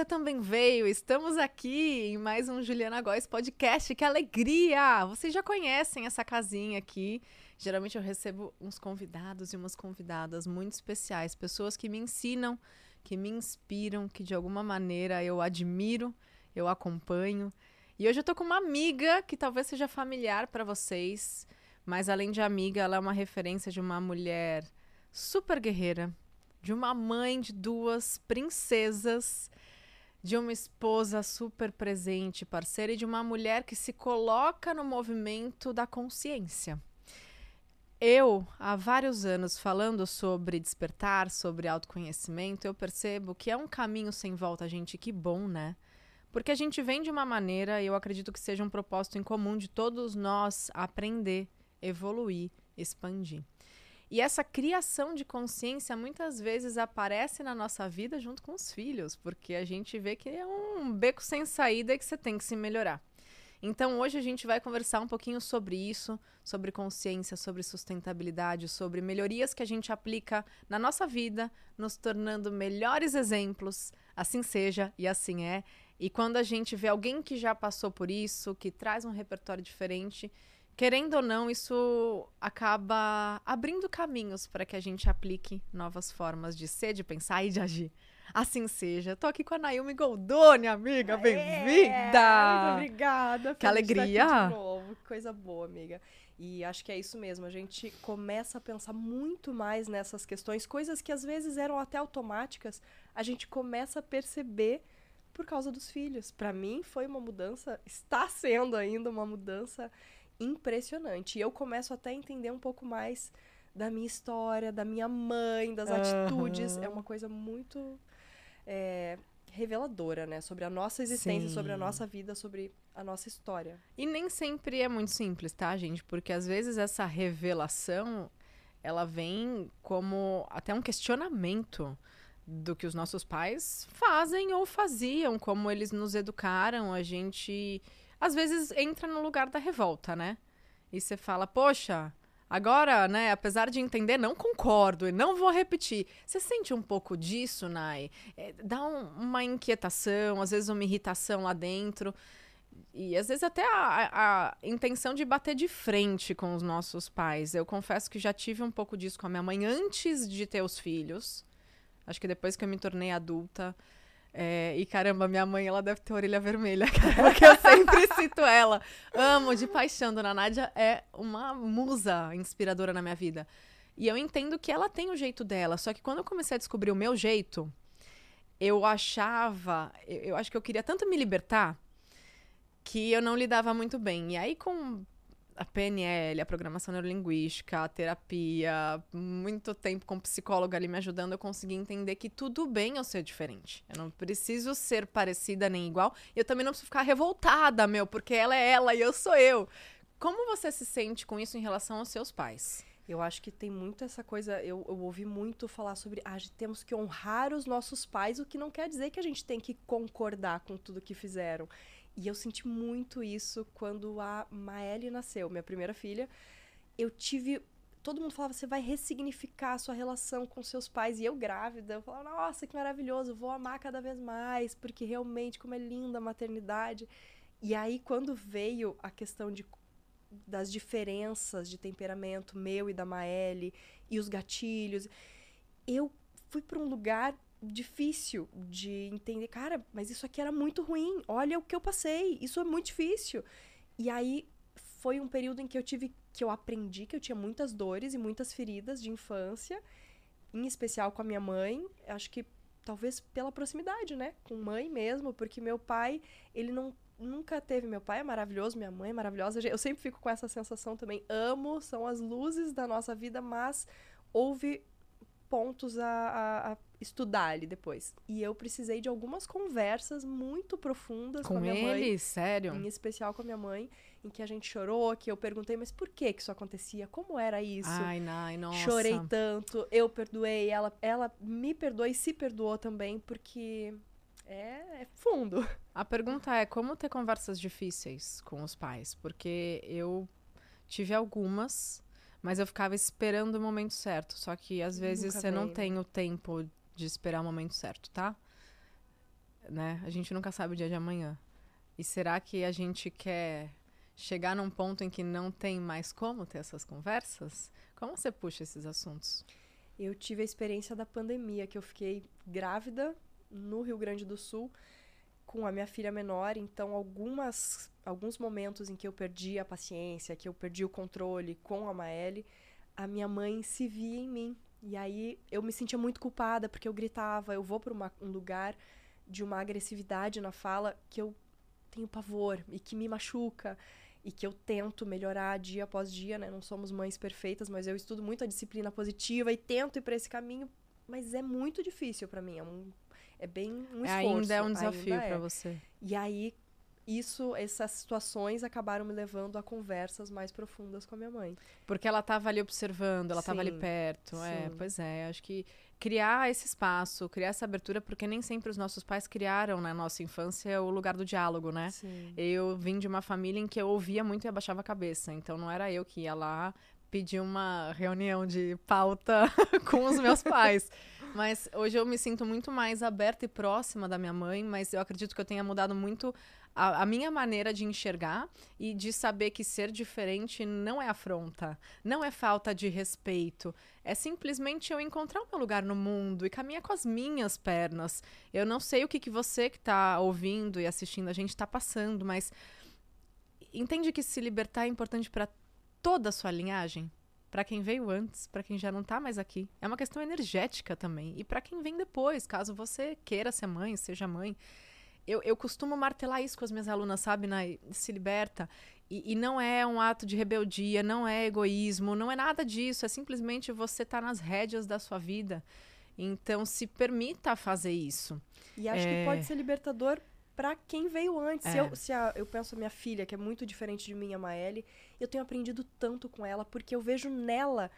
você também veio. Estamos aqui em mais um Juliana Góes podcast. Que alegria! Vocês já conhecem essa casinha aqui. Geralmente eu recebo uns convidados e umas convidadas muito especiais, pessoas que me ensinam, que me inspiram, que de alguma maneira eu admiro, eu acompanho. E hoje eu tô com uma amiga que talvez seja familiar para vocês, mas além de amiga, ela é uma referência de uma mulher super guerreira, de uma mãe de duas princesas, de uma esposa super presente, parceira e de uma mulher que se coloca no movimento da consciência. Eu, há vários anos, falando sobre despertar, sobre autoconhecimento, eu percebo que é um caminho sem volta, gente. Que bom, né? Porque a gente vem de uma maneira, e eu acredito que seja um propósito em comum de todos nós aprender, evoluir, expandir. E essa criação de consciência muitas vezes aparece na nossa vida junto com os filhos, porque a gente vê que é um beco sem saída e que você tem que se melhorar. Então, hoje a gente vai conversar um pouquinho sobre isso, sobre consciência, sobre sustentabilidade, sobre melhorias que a gente aplica na nossa vida, nos tornando melhores exemplos. Assim seja e assim é. E quando a gente vê alguém que já passou por isso, que traz um repertório diferente, querendo ou não, isso acaba abrindo caminhos para que a gente aplique novas formas de ser, de pensar e de agir. Assim seja. Tô aqui com a Naomi Goldoni, amiga. Bem-vinda! Muito obrigada. Que alegria! de novo. Que coisa boa, amiga. E acho que é isso mesmo. A gente começa a pensar muito mais nessas questões, coisas que às vezes eram até automáticas. A gente começa a perceber por causa dos filhos. Para mim foi uma mudança, está sendo ainda uma mudança impressionante. E eu começo até a entender um pouco mais da minha história, da minha mãe, das uhum. atitudes. É uma coisa muito é, reveladora, né? Sobre a nossa existência, Sim. sobre a nossa vida, sobre a nossa história. E nem sempre é muito simples, tá, gente? Porque às vezes essa revelação ela vem como até um questionamento do que os nossos pais fazem ou faziam, como eles nos educaram. A gente às vezes entra no lugar da revolta, né? E você fala, poxa, agora, né, apesar de entender, não concordo e não vou repetir. Você sente um pouco disso, Nai? É, dá um, uma inquietação, às vezes uma irritação lá dentro. E às vezes até a, a, intenção de bater de frente com os nossos pais. Eu confesso que já tive um pouco disso com a minha mãe antes de ter os filhos. Acho que depois que eu me tornei adulta, é, e caramba, minha mãe, ela deve ter orelha vermelha, porque eu sempre cito ela. Amo de paixão. Dona Nádia é uma musa inspiradora na minha vida. E eu entendo que ela tem o jeito dela, só que quando eu comecei a descobrir o meu jeito, eu achava, eu, eu acho que eu queria tanto me libertar que eu não lidava muito bem. E aí, com a PNL, a programação neurolinguística, a terapia, muito tempo com psicóloga ali me ajudando, eu consegui entender que tudo bem eu ser diferente. Eu não preciso ser parecida nem igual. Eu também não preciso ficar revoltada, meu, porque ela é ela e eu sou eu. Como você se sente com isso em relação aos seus pais? Eu acho que tem muito essa coisa. Eu, eu ouvi muito falar sobre. Ah, temos que honrar os nossos pais, o que não quer dizer que a gente tem que concordar com tudo que fizeram. E eu senti muito isso quando a Maeli nasceu, minha primeira filha. Eu tive. Todo mundo falava, você vai ressignificar a sua relação com seus pais. E eu grávida, eu falava, nossa, que maravilhoso, vou amar cada vez mais, porque realmente, como é linda a maternidade. E aí, quando veio a questão de, das diferenças de temperamento meu e da Maeli, e os gatilhos, eu fui para um lugar difícil de entender, cara, mas isso aqui era muito ruim. Olha o que eu passei. Isso é muito difícil. E aí foi um período em que eu tive que eu aprendi que eu tinha muitas dores e muitas feridas de infância, em especial com a minha mãe. Acho que talvez pela proximidade, né, com mãe mesmo, porque meu pai, ele não nunca teve meu pai é maravilhoso, minha mãe é maravilhosa. Eu sempre fico com essa sensação também. Amo, são as luzes da nossa vida, mas houve pontos a, a, a, estudar ali depois. E eu precisei de algumas conversas muito profundas com, com a minha ele? mãe. Sério? Em especial com a minha mãe, em que a gente chorou, que eu perguntei, mas por que que isso acontecia? Como era isso? Ai, ai nossa. Chorei tanto, eu perdoei, ela, ela me perdoou e se perdoou também, porque é, é fundo. A pergunta é como ter conversas difíceis com os pais? Porque eu tive algumas mas eu ficava esperando o momento certo. Só que às vezes Nunca você não tem o tempo de esperar o momento certo, tá? né? A gente nunca sabe o dia de amanhã. E será que a gente quer chegar num ponto em que não tem mais como ter essas conversas? Como você puxa esses assuntos? Eu tive a experiência da pandemia, que eu fiquei grávida no Rio Grande do Sul com a minha filha menor, então algumas alguns momentos em que eu perdi a paciência, que eu perdi o controle com a Maeli, a minha mãe se via em mim. E aí eu me sentia muito culpada porque eu gritava, eu vou para um lugar de uma agressividade na fala que eu tenho pavor e que me machuca e que eu tento melhorar dia após dia, né? Não somos mães perfeitas, mas eu estudo muito a disciplina positiva e tento ir para esse caminho, mas é muito difícil para mim, é, um, é bem um esforço. Ainda é um desafio para é. você. E aí isso, essas situações acabaram me levando a conversas mais profundas com a minha mãe. Porque ela estava ali observando, ela estava ali perto. É, sim. É, pois é, acho que criar esse espaço, criar essa abertura, porque nem sempre os nossos pais criaram na nossa infância o lugar do diálogo, né? Sim. Eu vim de uma família em que eu ouvia muito e abaixava a cabeça. Então não era eu que ia lá pedir uma reunião de pauta com os meus pais. Mas hoje eu me sinto muito mais aberta e próxima da minha mãe, mas eu acredito que eu tenha mudado muito a, a, minha maneira de enxergar e de saber que ser diferente não é afronta, não é falta de respeito. É simplesmente eu encontrar o meu lugar no mundo e caminhar com as minhas pernas. Eu não sei o que, que você que está ouvindo e assistindo a gente está passando, mas entende que se libertar é importante para toda a sua linhagem? Para quem veio antes, para quem já não está mais aqui. É uma questão energética também. E para quem vem depois, caso você queira ser mãe, seja mãe. Eu, eu costumo martelar isso com as minhas alunas, sabe, na, se liberta. E, e, não é um ato de rebeldia, não é egoísmo, não é nada disso. É simplesmente você estar tá nas rédeas da sua vida. Então, se permita fazer isso. E acho é... que pode ser libertador para quem veio antes. É. Se, eu, se a, eu penso a minha filha, que é muito diferente de mim, a Maeli, eu tenho aprendido tanto com ela, porque eu vejo nela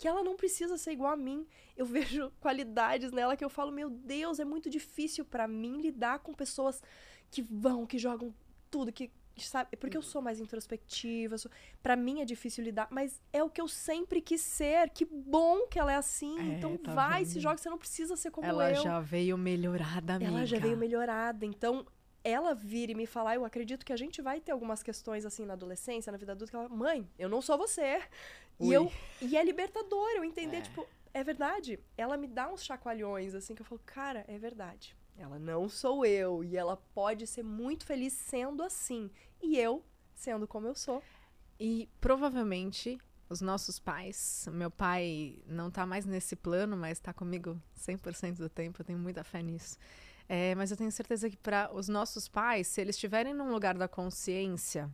que ela não precisa ser igual a mim. Eu vejo qualidades nela que eu falo, meu Deus, é muito difícil para mim lidar com pessoas que vão, que jogam tudo, que sabe, porque eu sou mais introspectiva, sou... para mim é difícil lidar, mas é o que eu sempre quis ser. Que bom que ela é assim. É, então tá vai, vendo? se joga, você não precisa ser como ela eu. Ela já veio melhorada, amiga. Ela já veio melhorada. Então, ela vir e me falar, eu acredito que a gente vai ter algumas questões assim na adolescência, na vida adulta, que ela, mãe, eu não sou você. E, eu, e é libertador eu entender, é. tipo, é verdade. Ela me dá uns chacoalhões, assim, que eu falo, cara, é verdade. Ela não sou eu. E ela pode ser muito feliz sendo assim. E eu sendo como eu sou. E provavelmente os nossos pais, meu pai não tá mais nesse plano, mas tá comigo 100% do tempo, eu tenho muita fé nisso. É, mas eu tenho certeza que para os nossos pais, se eles estiverem num lugar da consciência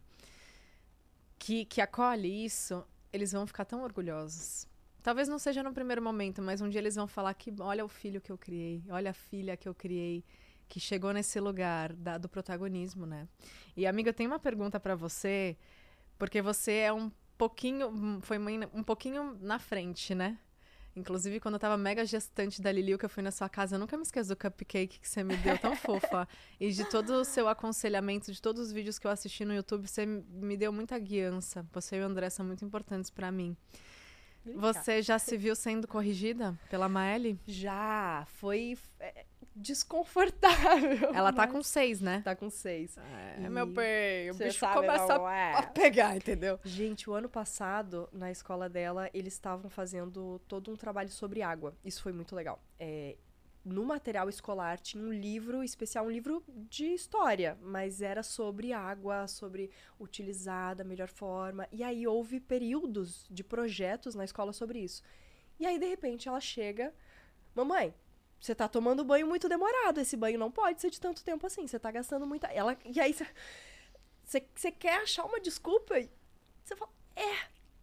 que, que acolhe isso, eles vão ficar tão orgulhosos. Talvez não seja no primeiro momento, mas um dia eles vão falar que olha o filho que eu criei, olha a filha que eu criei, que chegou nesse lugar da, do protagonismo, né? E amiga, eu tenho uma pergunta para você, porque você é um pouquinho, foi mãe um pouquinho na frente, né? Inclusive, quando eu tava mega gestante da Liliu, que eu fui na sua casa, eu nunca me esqueço do cupcake que você me deu, tão fofa. E de todo o seu aconselhamento, de todos os vídeos que eu assisti no YouTube, você me deu muita guiança. Você e o André são muito importantes para mim. Você já se viu sendo corrigida pela Maeli? Já, foi é, desconfortável. Ela tá com seis, né? Tá com seis. É, e meu bem, o bicho começa é. a pegar, entendeu? Gente, o ano passado, na escola dela, eles estavam fazendo todo um trabalho sobre água. Isso foi muito legal. É, no material escolar tinha um livro especial, um livro de história, mas era sobre água, sobre utilizar da melhor forma. E aí houve períodos de projetos na escola sobre isso. E aí, de repente, ela chega, mamãe, você tá tomando banho muito demorado. Esse banho não pode ser de tanto tempo assim. Você tá gastando muita. Ela, e aí você quer achar uma desculpa e você fala, é,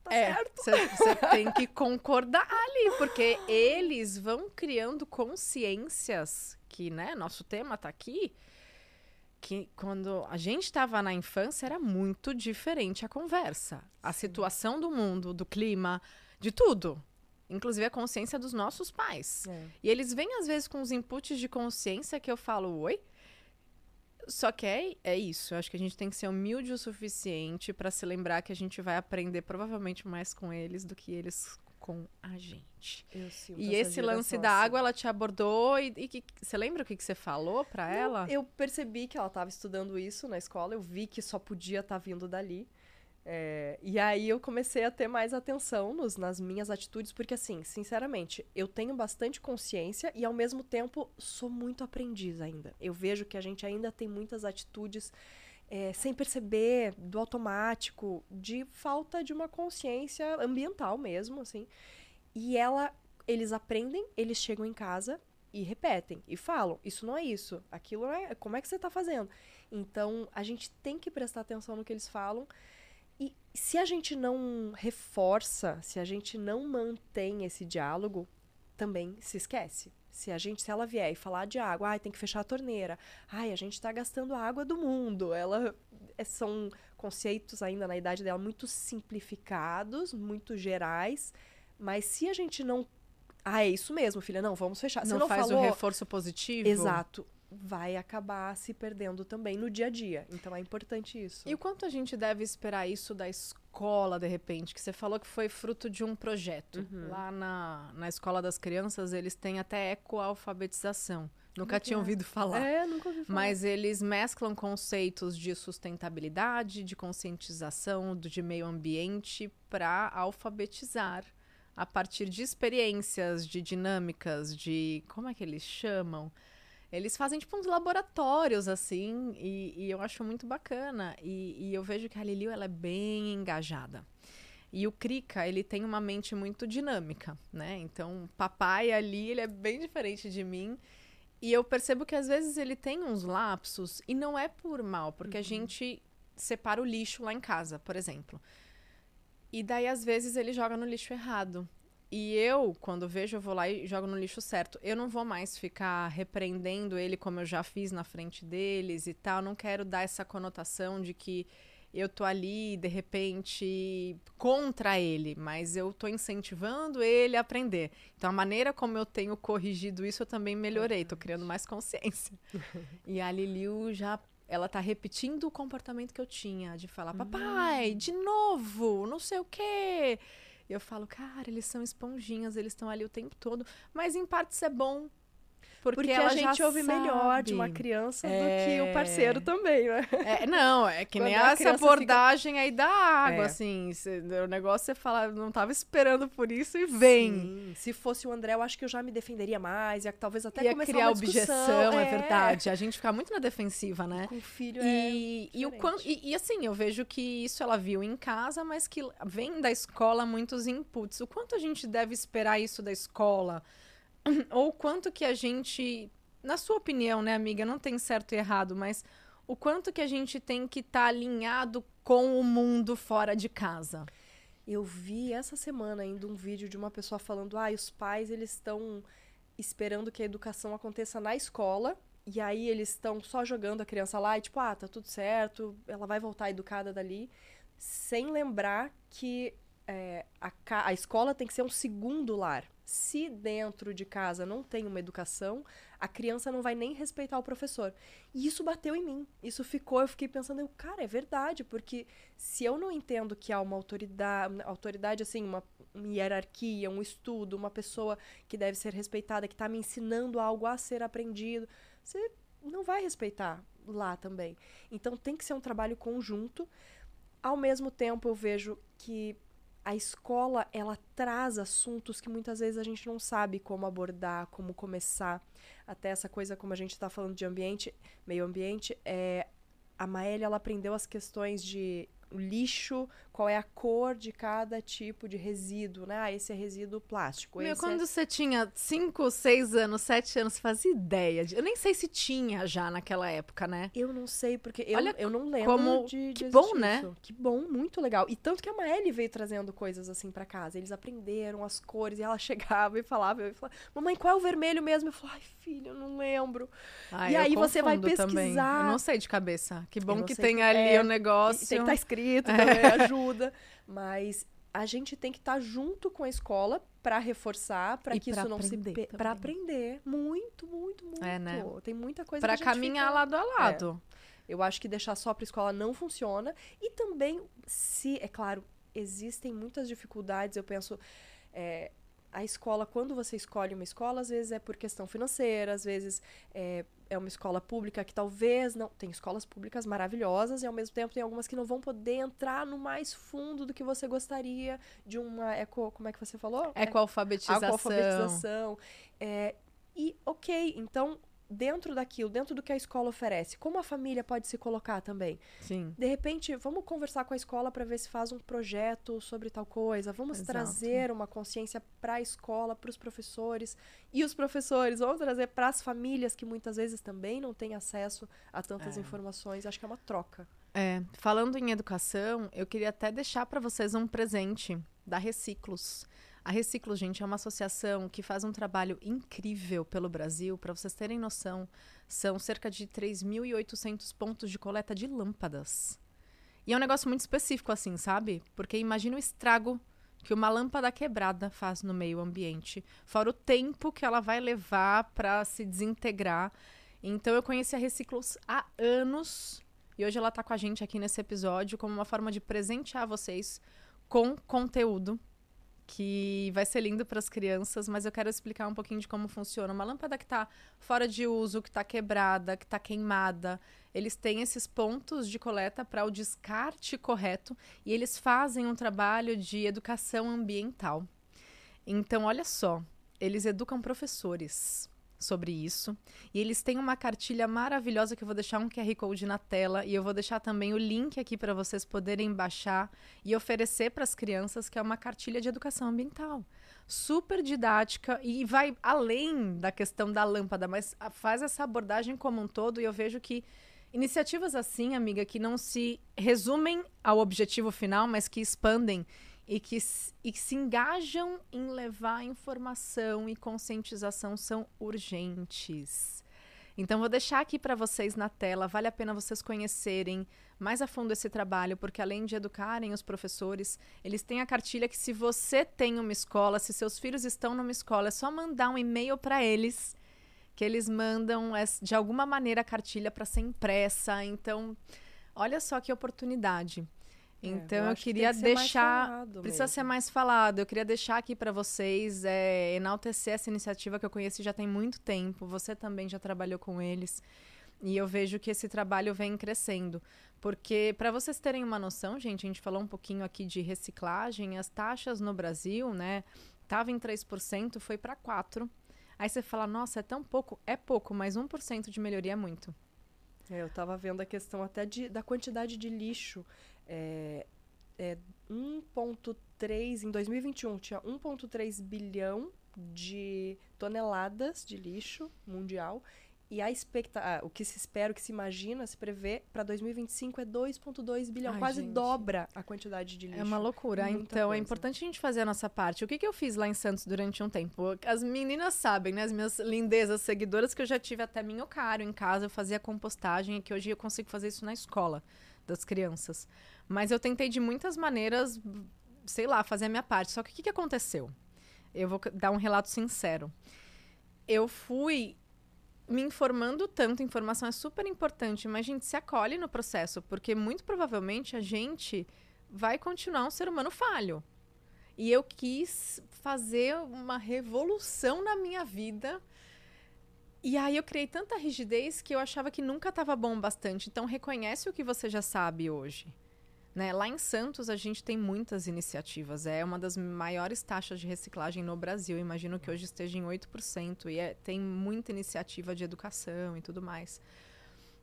tá é, certo. Você tem que concordar ali, porque eles vão criando consciências que, né, nosso tema tá aqui, que quando a gente estava na infância era muito diferente a conversa. A Sim. situação do mundo, do clima, de tudo. Inclusive a consciência dos nossos pais. É. E eles vêm, às vezes, com os inputs de consciência que eu falo, oi? Só que é, é isso. Eu acho que a gente tem que ser humilde o suficiente para se lembrar que a gente vai aprender provavelmente mais com eles do que eles com a gente. Eu sinto E esse lance da assim. água, ela te abordou e, e que, você lembra o que, que você falou pra ela? Eu percebi que ela estava estudando isso na escola, eu vi que só podia estar vindo dali. É, e aí eu comecei a ter mais atenção nos, nas minhas atitudes, porque assim, sinceramente, eu tenho bastante consciência e ao mesmo tempo sou muito aprendiz ainda. Eu vejo que a gente ainda tem muitas atitudes é, sem perceber, do automático, de falta de uma consciência ambiental mesmo, assim. E ela, eles aprendem, eles chegam em casa e repetem e falam: Isso não é isso, aquilo não é. Como é que você está fazendo? Então, a gente tem que prestar atenção no que eles falam. E se a gente não reforça, se a gente não mantém esse diálogo, também se esquece. Se a gente, se ela vier e falar de água, ai, tem que fechar a torneira. Ai, a gente está gastando a água do mundo. Ela é, são conceitos ainda na idade dela muito simplificados, muito gerais, mas se a gente não ah, é isso mesmo, filha. Não, vamos fechar. Você não, não faz falou... o reforço positivo? Exato. Vai acabar se perdendo também no dia a dia. Então é importante isso. E o quanto a gente deve esperar isso da escola, de repente? Que você falou que foi fruto de um projeto. Uhum. Lá na, na escola das crianças, eles têm até ecoalfabetização. Nunca tinha ouvido falar. É, nunca ouvi falar. Mas eles mesclam conceitos de sustentabilidade, de conscientização, de meio ambiente para alfabetizar a partir de experiências, de dinâmicas, de como é que eles chamam? Eles fazem tipo uns laboratórios assim e, e eu acho muito bacana e, e eu vejo que a Liliu ela é bem engajada. E o Krika, ele tem uma mente muito dinâmica, né? Então, papai ali, ele é bem diferente de mim. E eu percebo que às vezes ele tem uns lapsos e não é por mal, porque a gente separa o lixo lá em casa, por exemplo. E daí às vezes ele joga no lixo errado. E eu, quando vejo, eu vou lá e jogo no lixo certo. Eu não vou mais ficar repreendendo ele como eu já fiz na frente deles e tal. Não quero dar essa conotação de que eu tô ali, de repente, contra ele, mas eu tô incentivando ele a aprender. Então, a maneira como eu tenho corrigido isso, eu também melhorei, tô criando mais consciência. e a Liliu já, ela tá repetindo o comportamento que eu tinha, de falar, papai, de novo, não sei o quê. Eu falo, cara, eles são esponjinhas, eles estão ali o tempo todo, mas em parte isso é bom. Porque, Porque a gente ouve melhor de sabe. uma criança do É. que o parceiro também, né? É, não, é que nem Quando essa fica- abordagem aí da água, É. assim. o negócio você fala, não tava esperando por isso e vem. Sim. Se fosse o André, eu acho que eu já me defenderia mais, ia talvez até Ia começar criar uma discussão. objeção, é. verdade. A gente fica muito na defensiva, né? Com o filho E, e, o e, e, assim, eu vejo que isso ela viu em casa, mas que vem da escola muitos inputs. O quanto a gente deve esperar isso da escola? Ou quanto que a gente, na sua opinião, né, amiga, não tem certo e errado, mas o quanto que a gente tem que estar alinhado com o mundo fora de casa? Eu vi essa semana ainda um vídeo de uma pessoa falando: ah, os pais eles estão esperando que a educação aconteça na escola. E aí eles estão só jogando a criança lá e tipo, ah, tá tudo certo, ela vai voltar educada dali, sem lembrar que é, a, a escola tem que ser um segundo lar. Se dentro de casa não tem uma educação, a criança não vai nem respeitar o professor. E isso bateu em mim. Isso ficou, eu fiquei pensando, eu, cara, é verdade, porque se eu não entendo que há uma autoridade, autoridade assim, uma, uma hierarquia, um estudo, uma pessoa que deve ser respeitada, que está me ensinando algo a ser aprendido, você não vai respeitar lá também. Então tem que ser um trabalho conjunto. Ao mesmo tempo, eu vejo que a escola ela traz assuntos que muitas vezes a gente não sabe como abordar, como começar. Até essa coisa, como a gente está falando de ambiente, meio ambiente, é, a Maélia ela aprendeu as questões de lixo, qual é a cor de cada tipo de resíduo, né? Ah, esse é resíduo plástico. Meu, esse quando é... você tinha 5, 6 anos, 7 anos, você fazia ideia. De... Eu nem sei se tinha já naquela época, né? Eu não sei, porque eu, Olha eu não lembro como- de, que de bom, existir né? isso. Que bom, muito legal. E tanto que a Maeli veio trazendo coisas assim pra casa. Eles aprenderam as cores e ela chegava e falava, eu falava, mamãe, qual é o vermelho mesmo? Eu falava, ai, filha, eu não lembro. Ah, E aí você vai confundo também. pesquisar. Eu não sei de cabeça. Que bom que tem que- ali é, o negócio. E tem que estar escrito também, ajuda. Mas a gente tem que estar junto com a escola pra reforçar, pra E que isso não se pra aprender. Muito, muito, muito. É, né? Tem muita coisa Pra que a gente caminhar fica- lado a lado. Eu acho que deixar só para escola não funciona. E também, se, é claro, existem muitas dificuldades, eu penso. É, a escola, quando você escolhe uma escola, às vezes é por questão financeira, às vezes é, é uma escola pública que talvez não. Tem escolas públicas maravilhosas e ao mesmo tempo tem algumas que não vão poder entrar no mais fundo do que você gostaria de uma eco. Como é que você falou? Ecoalfabetização. Ecoalfabetização. É, e ok, então dentro daquilo, dentro do que a escola oferece, como a família pode se colocar também. Sim. De repente, vamos conversar com a escola para ver se faz um projeto sobre tal coisa. Vamos Exato. trazer uma consciência para a escola, para os professores e os professores. Vamos trazer para as famílias que muitas vezes também não têm acesso a tantas é. informações. Acho que é uma troca. É, falando em educação, eu queria até deixar para vocês um presente da Reciclos. A Reciclo, gente, é uma associação que faz um trabalho incrível pelo Brasil. Para vocês terem noção, são cerca de 3.800 pontos de coleta de lâmpadas. E é um negócio muito específico, assim, sabe? Porque imagina o estrago que uma lâmpada quebrada faz no meio ambiente, fora o tempo que ela vai levar para se desintegrar. Então eu conheci a Reciclos há anos e hoje ela está com a gente aqui nesse episódio como uma forma de presentear vocês com conteúdo que vai ser lindo para as crianças, mas eu quero explicar um pouquinho de como funciona. Uma lâmpada que está fora de uso, que está quebrada, que está queimada, eles têm esses pontos de coleta para o descarte correto e eles fazem um trabalho de educação ambiental. Então, olha só, eles educam professores sobre isso. E eles têm uma cartilha maravilhosa que eu vou deixar um QR Code na tela e eu vou deixar também o link aqui para vocês poderem baixar e oferecer para as crianças, que é uma cartilha de educação ambiental. Super didática e vai além da questão da lâmpada, mas faz essa abordagem como um todo e eu vejo que iniciativas assim, amiga, que não se resumem ao objetivo final, mas que expandem e que, e que se engajam em levar informação e conscientização são urgentes. Então, vou deixar aqui para vocês na tela. Vale a pena vocês conhecerem mais a fundo esse trabalho, porque além de educarem os professores, eles têm a cartilha que, se você tem uma escola, se seus filhos estão numa escola, é só mandar um e-mail para eles, que eles mandam de alguma maneira a cartilha para ser impressa. Então, olha só que oportunidade. É, então eu, eu queria que deixar, precisa mesmo. ser mais falado. Eu queria deixar aqui para vocês é, enaltecer essa iniciativa que eu conheço já tem muito tempo. Você também já trabalhou com eles e eu vejo que esse trabalho vem crescendo. Porque, para vocês terem uma noção, gente, a gente falou um pouquinho aqui de reciclagem, as taxas no Brasil, né, tava em 3%, foi para 4%. Aí você fala, nossa, é tão pouco? É pouco, mas 1% de melhoria é muito. É, eu estava vendo a questão até de, da quantidade de lixo é, é 1,3 em 2021 tinha 1,3 bilhão de toneladas de lixo mundial e a expecta ah, o que se espera, o que se imagina, se prevê para 2025 é 2,2 bilhão, Ai, quase gente. dobra a quantidade de lixo. É uma loucura. Muita então é coisa. é importante a gente fazer a nossa parte. O que, que eu fiz lá em Santos durante um tempo? As meninas sabem, né? As minhas lindezas seguidoras que eu já tive até minhocário em casa, eu fazia compostagem e que hoje eu consigo fazer isso na escola das crianças. Mas eu tentei de muitas maneiras, sei lá, fazer a minha parte. Só que o que, que aconteceu? Eu vou dar um relato sincero. Eu fui me informando tanto, informação é super importante, mas a gente se acolhe no processo, porque muito provavelmente a gente vai continuar um ser humano falho. E eu quis fazer uma revolução na minha vida. E aí eu criei tanta rigidez que eu achava que nunca estava bom bastante. Então reconhece o que você já sabe hoje. Né? Lá em Santos, a gente tem muitas iniciativas. É uma das maiores taxas de reciclagem no Brasil. Imagino que hoje esteja em 8%. E é, tem muita iniciativa de educação e tudo mais.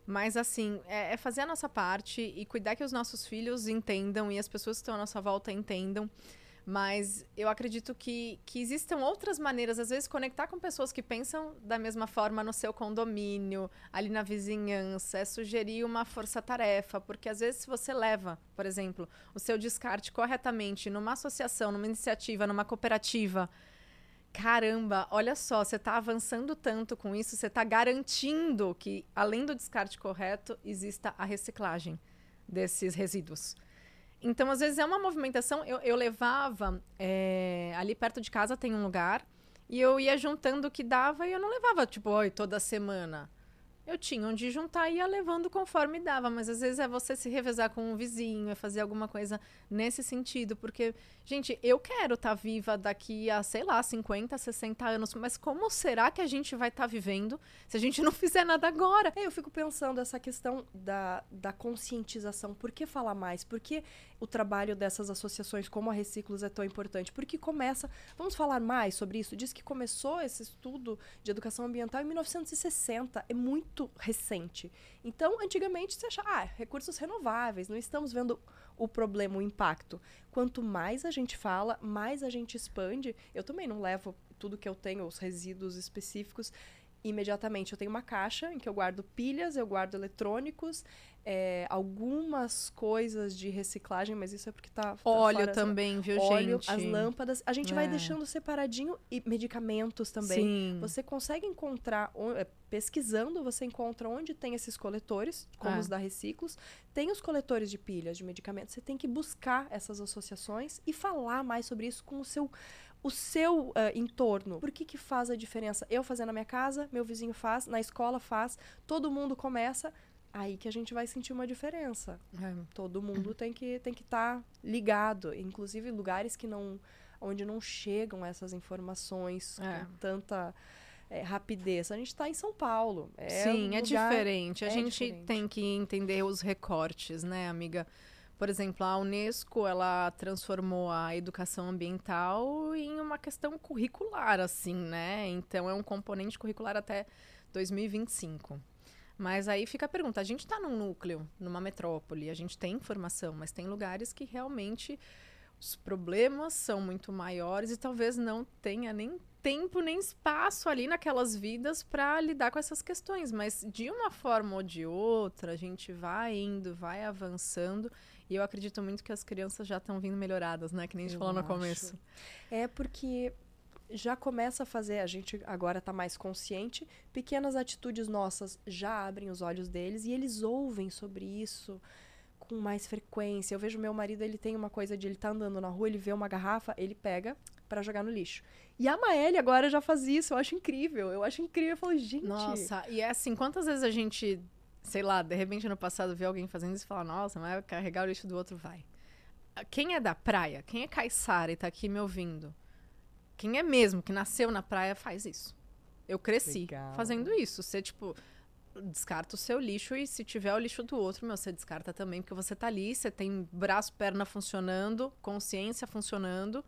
Mas, assim, é, é fazer a nossa parte e cuidar que os nossos filhos entendam e as pessoas que estão à nossa volta entendam mas eu acredito que, que existam outras maneiras, às vezes, conectar com pessoas que pensam da mesma forma no seu condomínio, ali na vizinhança, é sugerir uma força-tarefa, porque às vezes se você leva, por exemplo, o seu descarte corretamente numa associação, numa iniciativa, numa cooperativa, caramba, olha só, você está avançando tanto com isso, você está garantindo que, além do descarte correto, exista a reciclagem desses resíduos. Então, às vezes, é uma movimentação. Eu, eu levava. É, ali perto de casa tem um lugar. E eu ia juntando o que dava e eu não levava, tipo, oi, toda semana. eu tinha onde juntar e ia levando conforme dava. Mas às vezes é você se revezar com um vizinho, é fazer alguma coisa nesse sentido. Porque, gente, eu quero estar tá viva daqui a, sei lá, 50, 60 anos. Mas como será que a gente vai estar tá vivendo se a gente não fizer nada agora? É, eu fico pensando essa questão da, da conscientização. Por que falar mais? Por que o trabalho dessas associações como a Reciclos é tão importante? Porque começa. Vamos falar mais sobre isso? Diz que começou esse estudo de educação ambiental em 1960. É muito recente. Então, antigamente você achava, ah, recursos renováveis, não estamos vendo o problema, o impacto. Quanto mais a gente fala, mais a gente expande. Eu também não levo tudo que eu tenho, os resíduos específicos, imediatamente. Eu tenho uma caixa em que eu guardo pilhas, eu guardo eletrônicos, é, algumas coisas de reciclagem, mas isso é porque tá. tá óleo também, viu, óleo, gente? As lâmpadas. A gente é. vai deixando separadinho e medicamentos também. Sim. Você consegue encontrar, é, pesquisando, você encontra onde tem esses coletores, como é. os da Reciclos. Tem os coletores de pilhas, de medicamentos. Você tem que buscar essas associações e falar mais sobre isso com o seu o seu uh, entorno. Por que, que faz a diferença? Eu fazendo na minha casa, meu vizinho faz, na escola faz, todo mundo começa aí que a gente vai sentir uma diferença. É. Todo mundo tem que tem que estar tá ligado, inclusive lugares que não onde não chegam essas informações é. com tanta é, rapidez. A gente está em São Paulo. É Sim, um é diferente. A é gente diferente. tem que entender os recortes, né, amiga? Por exemplo, a Unesco ela transformou a educação ambiental em uma questão curricular, assim, né? Então é um componente curricular até 2025. Mas aí fica a pergunta: a gente está num núcleo, numa metrópole, a gente tem informação, mas tem lugares que realmente os problemas são muito maiores e talvez não tenha nem tempo nem espaço ali naquelas vidas para lidar com essas questões. Mas de uma forma ou de outra, a gente vai indo, vai avançando. E eu acredito muito que as crianças já estão vindo melhoradas, né? Que nem a gente eu falou acho. no começo. É porque já começa a fazer, a gente agora está mais consciente, pequenas atitudes nossas já abrem os olhos deles e eles ouvem sobre isso com mais frequência. Eu vejo meu marido, ele tem uma coisa de ele tá andando na rua, ele vê uma garrafa, ele pega para jogar no lixo. E a Maeli agora já faz isso, eu acho incrível. Eu acho incrível, eu falo, gente. Nossa, e é assim, quantas vezes a gente, sei lá, de repente no passado vê alguém fazendo isso e fala, nossa, mas vai carregar o lixo do outro, vai. Quem é da praia, quem é caiçara e tá aqui me ouvindo, quem é mesmo que nasceu na praia faz isso. Eu cresci Legal. fazendo isso. Você, tipo, descarta o seu lixo e se tiver o lixo do outro, meu, você descarta também, porque você tá ali, você tem braço, perna funcionando, consciência funcionando.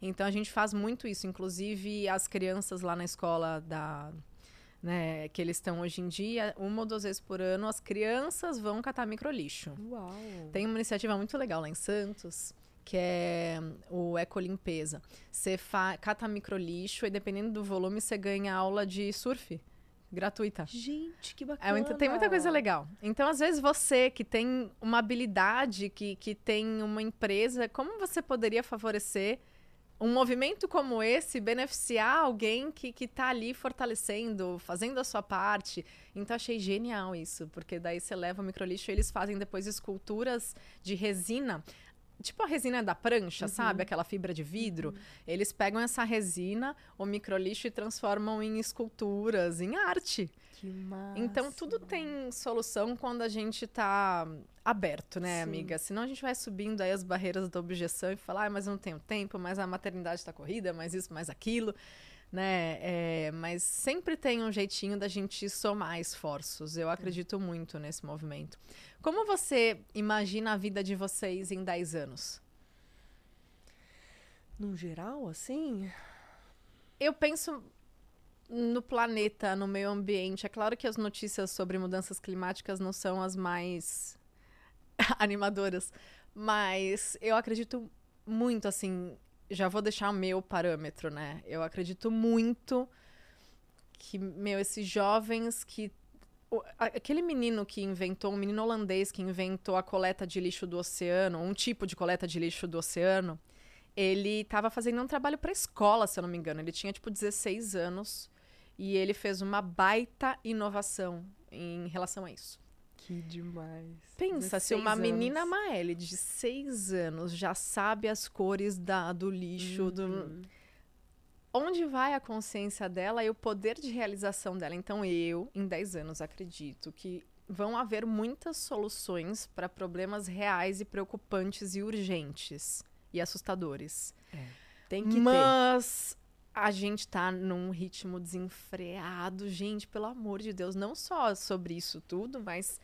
Então a gente faz muito isso. Inclusive, as crianças lá na escola da. Né, que eles estão hoje em dia, uma ou duas vezes por ano, as crianças vão catar microlixo. Uau! Tem uma iniciativa muito legal lá em Santos, que é o Ecolimpeza. Você cata microlixo e dependendo do volume você ganha aula de surf gratuita. Gente, que bacana. É, tem muita coisa legal. Então, às vezes, você que tem uma habilidade, que, que tem uma empresa, como você poderia favorecer um movimento como esse, beneficiar alguém que, que tá ali fortalecendo, fazendo a sua parte? Então, achei genial isso, porque daí você leva o microlixo e eles fazem depois esculturas de resina tipo a resina da prancha, uhum. sabe? Aquela fibra de vidro. Uhum. Eles pegam essa resina, o microlixo e transformam em esculturas, em arte. Que massa. Então tudo tem solução quando a gente tá aberto, né, Sim. amiga? Senão a gente vai subindo aí as barreiras da objeção e falar, ah, mas eu não tenho tempo, mas a maternidade está corrida, mais isso, mais aquilo né? É, mas sempre tem um jeitinho da gente somar esforços. Eu acredito muito nesse movimento. Como você imagina a vida de vocês em 10 anos? No geral, assim? Eu penso no planeta, no meio ambiente. É claro que as notícias sobre mudanças climáticas não são as mais animadoras, mas eu acredito muito assim já vou deixar o meu parâmetro, né? Eu acredito muito que, meu, esses jovens que. Aquele menino que inventou, um menino holandês que inventou a coleta de lixo do oceano, um tipo de coleta de lixo do oceano, ele estava fazendo um trabalho para escola, se eu não me engano. Ele tinha, tipo, 16 anos e ele fez uma baita inovação em relação a isso. Que demais. Pensa, se uma anos. menina Maeli de seis anos já sabe as cores da, do lixo, uhum. do... onde vai a consciência dela e o poder de realização dela. Então, eu, em 10 anos, acredito que vão haver muitas soluções para problemas reais e preocupantes e urgentes e assustadores. É, tem que Mas ter. A gente tá num ritmo desenfreado, gente, pelo amor de Deus, não só sobre isso tudo, mas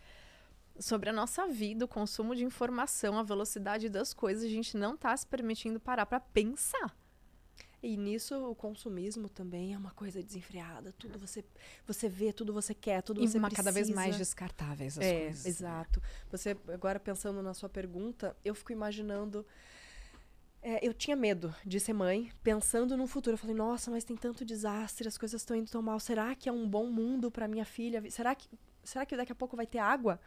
sobre a nossa vida, o consumo de informação, a velocidade das coisas, a gente não tá se permitindo parar para pensar. E nisso o consumismo também é uma coisa desenfreada. Tudo você você vê, tudo você quer, tudo e você uma precisa. cada vez mais descartáveis as é, coisas. Exato. Você agora pensando na sua pergunta, eu fico imaginando é, eu tinha medo de ser mãe, pensando no futuro. Eu falei, nossa, mas tem tanto desastre, as coisas estão indo tão mal. Será que é um bom mundo para minha filha? Será que, será que daqui a pouco vai ter água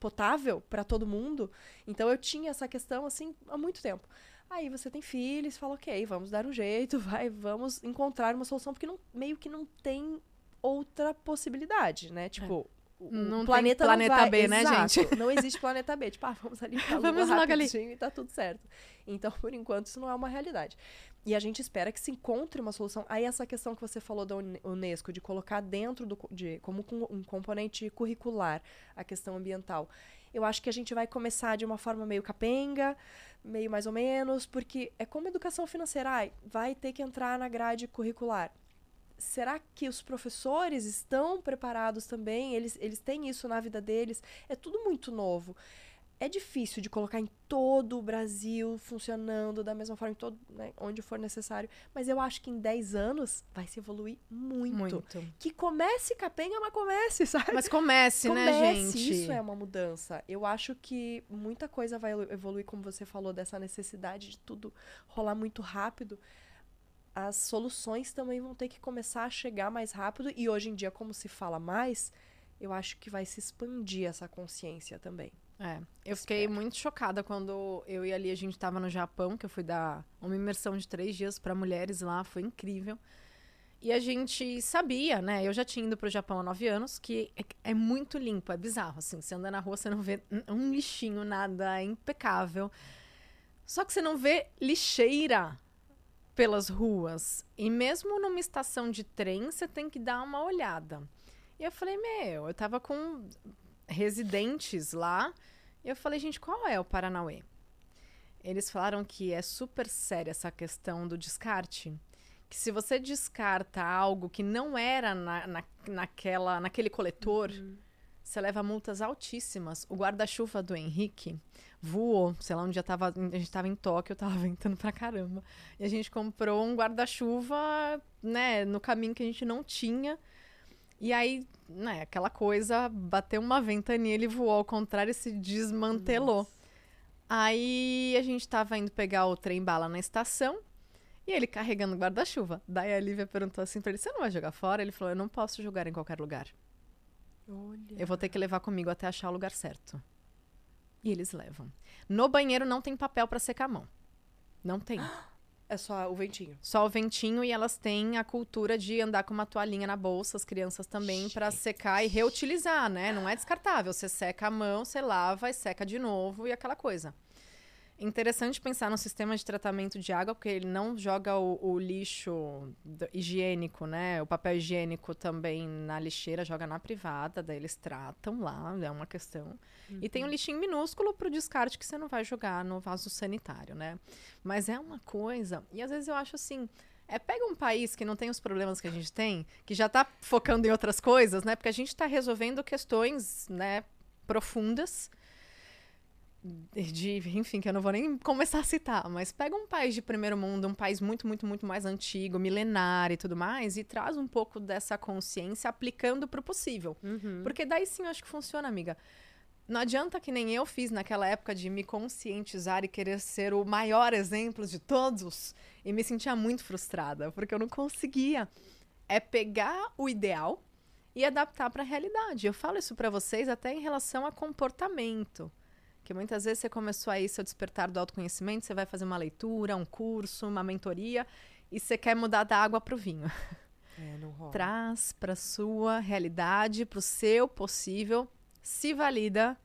potável para todo mundo? Então eu tinha essa questão assim há muito tempo. Aí você tem filhos, fala, ok, vamos dar um jeito, vai, vamos encontrar uma solução, porque não, meio que não tem outra possibilidade, né? Tipo, é. Não planeta planeta vai, B, né, exato, gente? Não existe planeta B. Tipo, ah, vamos ali pra vamos logo ali. e tá tudo certo. Então, por enquanto, isso não é uma realidade. E a gente espera que se encontre uma solução. Aí essa questão que você falou da Unesco, de colocar dentro do de como um componente curricular a questão ambiental. Eu acho que a gente vai começar de uma forma meio capenga, meio mais ou menos, porque é como educação financeira, ai, vai ter que entrar na grade curricular. Será que os professores estão preparados também? Eles, eles têm isso na vida deles? É tudo muito novo é difícil de colocar em todo o Brasil funcionando da mesma forma, em todo, né, onde for necessário. Mas eu acho que em 10 anos vai se evoluir muito. Muito. Que comece capenga, mas comece, sabe? Mas comece, comece, né, gente? Isso é uma mudança. Eu acho que muita coisa vai evoluir, como você falou, dessa necessidade de tudo rolar muito rápido. As soluções também vão ter que começar a chegar mais rápido. E hoje em dia, como se fala mais, eu acho que vai se expandir essa consciência também. É, eu fiquei muito chocada quando eu e ali a gente estava no Japão, que eu fui dar uma imersão de três dias para mulheres lá, foi incrível. E a gente sabia, né? Eu já tinha ido pro Japão há nove anos, que é, é muito limpo, é bizarro, assim. Você anda na rua, você não vê um lixinho, nada, é impecável. Só que você não vê lixeira pelas ruas. E mesmo numa estação de trem, você tem que dar uma olhada. E eu falei, meu, eu tava com residentes lá. E eu falei, gente, qual é o Paranauê? Eles falaram que é super séria essa questão do descarte. Que se você descarta algo que não era na, na, naquela, naquele coletor, uhum. você leva multas altíssimas. O guarda-chuva do Henrique voou, sei lá, um dia tava, a gente estava em Tóquio, tava ventando pra caramba. E a gente comprou um guarda-chuva, né, no caminho que a gente não tinha. E aí, né, aquela coisa, bateu uma ventania, ele voou ao contrário e se desmantelou. Nossa. Aí a gente tava indo pegar o trem bala na estação e ele carregando guarda-chuva. Daí a Lívia perguntou assim pra ele: Você não vai jogar fora? Ele falou: Eu não posso jogar em qualquer lugar. Olha. Eu vou ter que levar comigo até achar o lugar certo. E eles levam. No banheiro não tem papel para secar a mão. Não tem. É só o ventinho. Só o ventinho e elas têm a cultura de andar com uma toalhinha na bolsa, as crianças também, para secar e reutilizar, né? Não é descartável. Você seca a mão, você lava e seca de novo e aquela coisa. Interessante pensar no sistema de tratamento de água, porque ele não joga o, o lixo higiênico, né? O papel higiênico também na lixeira, joga na privada, daí eles tratam lá, é uma questão. Uhum. E tem um lixinho minúsculo para o descarte que você não vai jogar no vaso sanitário, né? Mas é uma coisa, e às vezes eu acho assim, é, pega um país que não tem os problemas que a gente tem, que já está focando em outras coisas, né? Porque a gente está resolvendo questões, né, profundas de, enfim, que eu não vou nem começar a citar, mas pega um país de primeiro mundo, um país muito, muito, muito mais antigo, milenar e tudo mais, e traz um pouco dessa consciência aplicando para o possível. Uhum. Porque daí sim eu acho que funciona, amiga. Não adianta que nem eu fiz naquela época de me conscientizar e querer ser o maior exemplo de todos e me sentia muito frustrada, porque eu não conseguia. É pegar o ideal e adaptar para a realidade. Eu falo isso para vocês até em relação a comportamento. Que muitas vezes você começou aí seu despertar do autoconhecimento, você vai fazer uma leitura, um curso, uma mentoria e você quer mudar da água para o vinho. É, não rola. Traz para sua realidade, para o seu possível, se valida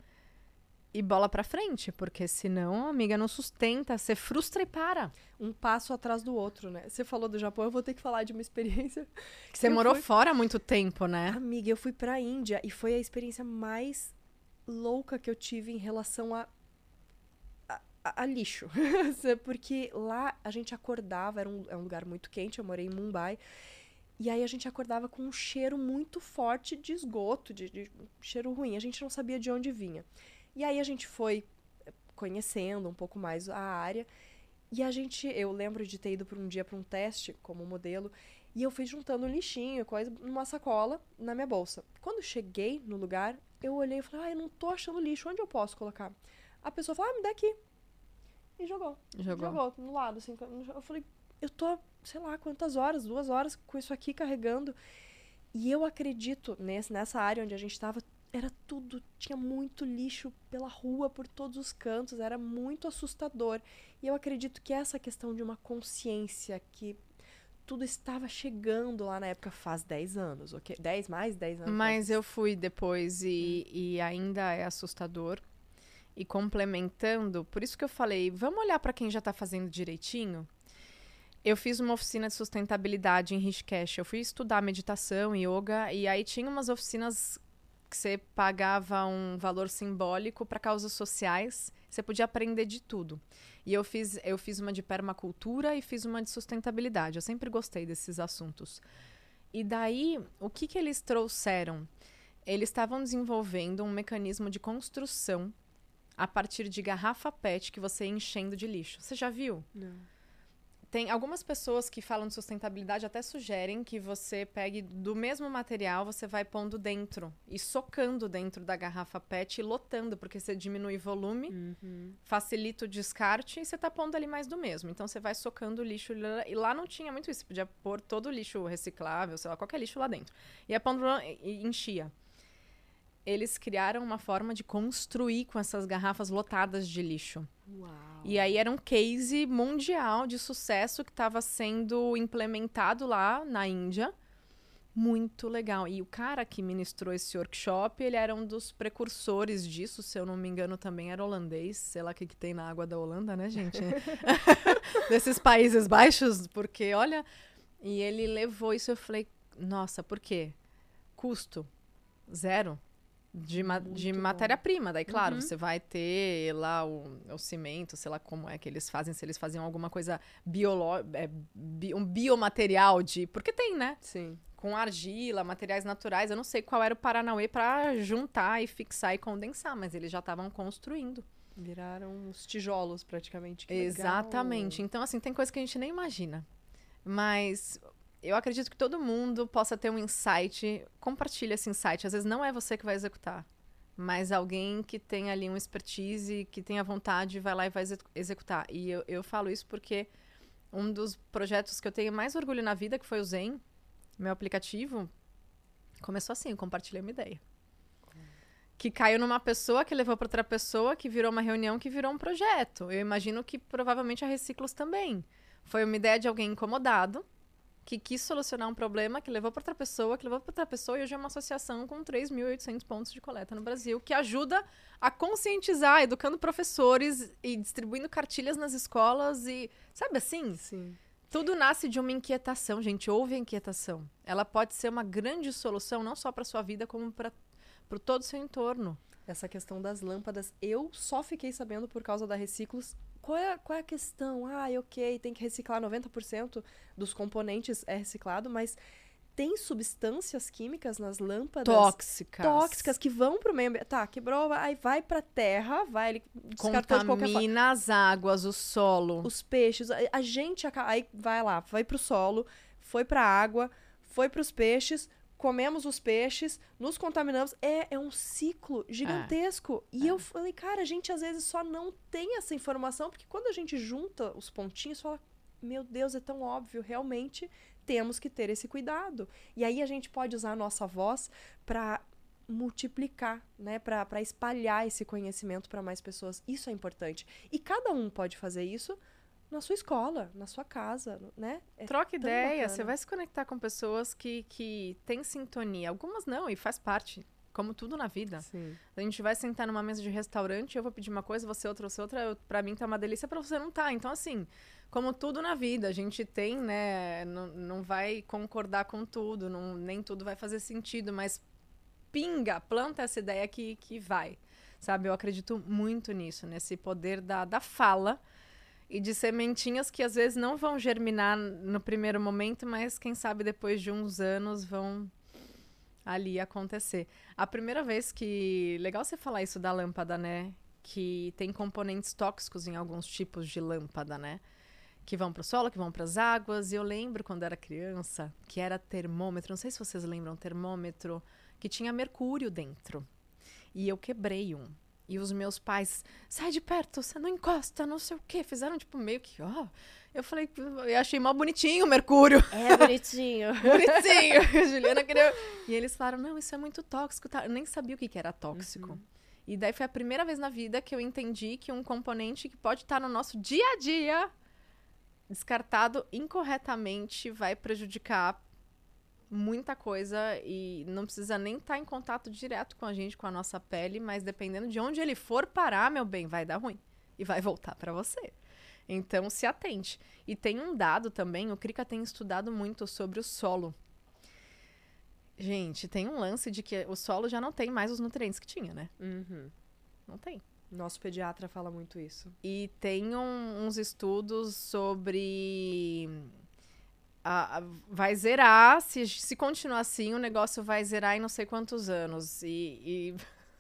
e bola pra frente, porque senão, amiga, não sustenta, você frustra e para. Um passo atrás do outro, né? Você falou do Japão, eu vou ter que falar de uma experiência. Que você morou fui- fora há muito tempo, né? Amiga, eu fui pra Índia e foi a experiência mais louca que eu tive em relação a, a, a- lixo. Porque lá a gente acordava, era um, é um lugar muito quente, eu morei em Mumbai. E aí a gente acordava com um cheiro muito forte de esgoto, de, de cheiro ruim. A gente não sabia de onde vinha. E aí a gente foi eh, conhecendo um pouco mais a área. E a gente, eu lembro de ter ido por um dia para um teste como modelo, e eu fui juntando lixinho, coisa, numa sacola na minha bolsa. Quando cheguei no lugar, eu olhei e falei: "Ah, eu não tô achando lixo, onde eu posso colocar?" A pessoa falou: "Ah, me dá aqui." E jogou. Jogou. Jogou no lado assim. Eu falei: "Eu tô, sei lá, quantas horas, duas horas com isso aqui carregando." E eu acredito nesse, nessa área onde a gente estava, era tudo, tinha muito lixo pela rua, por todos os cantos, era muito assustador. E eu acredito que essa questão de uma consciência que tudo estava chegando lá na época faz 10 anos, ok? 10 mais 10 anos. Mas faz- eu fui depois e, e ainda é assustador. E complementando, por isso que eu falei, vamos olhar para quem já tá fazendo direitinho. Eu fiz uma oficina de sustentabilidade em Rishikesh. Eu fui estudar meditação, yoga, e aí tinha umas oficinas que você pagava um valor simbólico para causas sociais. Você podia aprender de tudo. E eu fiz, eu fiz uma de permacultura e fiz uma de sustentabilidade. Eu sempre gostei desses assuntos. E daí, o que, que eles trouxeram? Eles estavam desenvolvendo um mecanismo de construção a partir de garrafa PET que você ia enchendo de lixo. Você já viu? Não. Tem algumas pessoas que falam de sustentabilidade até sugerem que você pegue do mesmo material, você vai pondo dentro e socando dentro da garrafa PET e lotando, porque você diminui volume, Uhum. facilita o descarte e você tá pondo ali mais do mesmo. Então você vai socando o lixo e lá não tinha muito isso, podia pôr todo o lixo reciclável, sei lá, qualquer lixo lá dentro. Ia pondo lá e e enchia. Eles criaram uma forma de construir com essas garrafas lotadas de lixo. Uau. E aí era um case mundial de sucesso que estava sendo implementado lá na Índia. Muito legal. E o cara que ministrou esse workshop, ele era um dos precursores disso, se eu não me engano, também era holandês. Sei lá o que, que tem na água da Holanda, né, gente? Desses Países Baixos, porque olha. E ele levou isso, eu falei, nossa, por quê? Custo zero de, ma- de matéria-prima. Daí, claro, Uhum. você vai ter lá o, o cimento, sei lá como é que eles fazem, se eles faziam alguma coisa bioló é, bi- um biomaterial de. Porque tem, né? Sim. Com argila, materiais naturais. Eu não sei qual era o Paranauê para juntar e fixar e condensar, mas eles já estavam construindo. Viraram uns tijolos praticamente. Que legal. Exatamente. Então, assim, tem coisa que a gente nem imagina. Mas eu acredito que todo mundo possa ter um insight. Compartilha esse insight. Às vezes não é você que vai executar, mas alguém que tem ali um expertise, que tenha vontade, vai lá e vai exe- executar. E eu, eu falo isso porque um dos projetos que eu tenho mais orgulho na vida, que foi o Zen, meu aplicativo, começou assim, eu compartilhei uma ideia. Que caiu numa pessoa, que levou para outra pessoa, que virou uma reunião, que virou um projeto. Eu imagino que provavelmente a Reciclos também. Foi uma ideia de alguém incomodado, que quis solucionar um problema, que levou para outra pessoa, que levou para outra pessoa, e hoje é uma associação com 3.800 pontos de coleta no Brasil, que ajuda a conscientizar, educando professores e distribuindo cartilhas nas escolas e, sabe assim? Sim. Tudo nasce de uma inquietação, gente. Houve a inquietação. Ela pode ser uma grande solução, não só para sua vida, como para todo o seu entorno. Essa questão das lâmpadas, eu só fiquei sabendo por causa da Reciclos. Qual é, qual é a questão? Ah, ok, tem que reciclar 90% dos componentes é reciclado, mas tem substâncias químicas nas lâmpadas Tóxicas. tóxicas que vão pro meio ambiente. Tá, quebrou, aí vai pra terra, vai, ele. Contamina as águas, o solo. Os peixes, a, a gente aí vai lá, vai pro solo, foi pra água, foi pros peixes, comemos os peixes, nos contaminamos. É, é um ciclo gigantesco. E eu falei, cara, a gente às vezes só não tem essa informação, porque quando a gente junta os pontinhos, fala, meu Deus, é tão óbvio, realmente temos que ter esse cuidado. E aí a gente pode usar a nossa voz para multiplicar, né, para espalhar esse conhecimento para mais pessoas. Isso é importante. E cada um pode fazer isso na sua escola, na sua casa, né? É Troca ideia, bacana. você vai se conectar com pessoas que, que têm sintonia. Algumas não, e faz parte. Como tudo na vida. Sim. A gente vai sentar numa mesa de restaurante, eu vou pedir uma coisa, você outra, você outra. Pra mim tá uma delícia, pra você não tá. Então, assim, como tudo na vida, a gente tem, né? Não, não vai concordar com tudo, não, nem tudo vai fazer sentido, mas pinga, planta essa ideia que, que vai. Sabe? Eu acredito muito nisso, nesse poder da, da fala e de sementinhas que às vezes não vão germinar no primeiro momento, mas quem sabe depois de uns anos vão ali acontecer. A primeira vez que. Legal você falar isso da lâmpada, né? Que tem componentes tóxicos em alguns tipos de lâmpada, né? Que vão para o solo, que vão para as águas. E eu lembro quando era criança que era termômetro. Não sei se vocês lembram, termômetro que tinha mercúrio dentro. E eu quebrei um. E os meus pais, sai de perto, você não encosta, não sei o quê. Fizeram, tipo, meio que, ó. Eu falei, eu achei mal bonitinho o Mercúrio. É bonitinho. bonitinho. Juliana queria. E eles falaram, não, isso é muito tóxico. Tá? Eu nem sabia o que, que era tóxico. Uhum. E daí foi a primeira vez na vida que eu entendi que um componente que pode estar no nosso dia a dia, descartado incorretamente, vai prejudicar muita coisa e não precisa nem estar tá em contato direto com a gente, com a nossa pele, mas dependendo de onde ele for parar, meu bem, vai dar ruim e vai voltar para você. Então se atente. E tem um dado também, o Krika tem estudado muito sobre o solo. Gente, tem um lance de que o solo já não tem mais os nutrientes que tinha, né? Uhum. Não tem. Nosso pediatra fala muito isso. E tem um, uns estudos sobre a, vai zerar, se, se continuar assim, o negócio vai zerar em não sei quantos anos. E, e...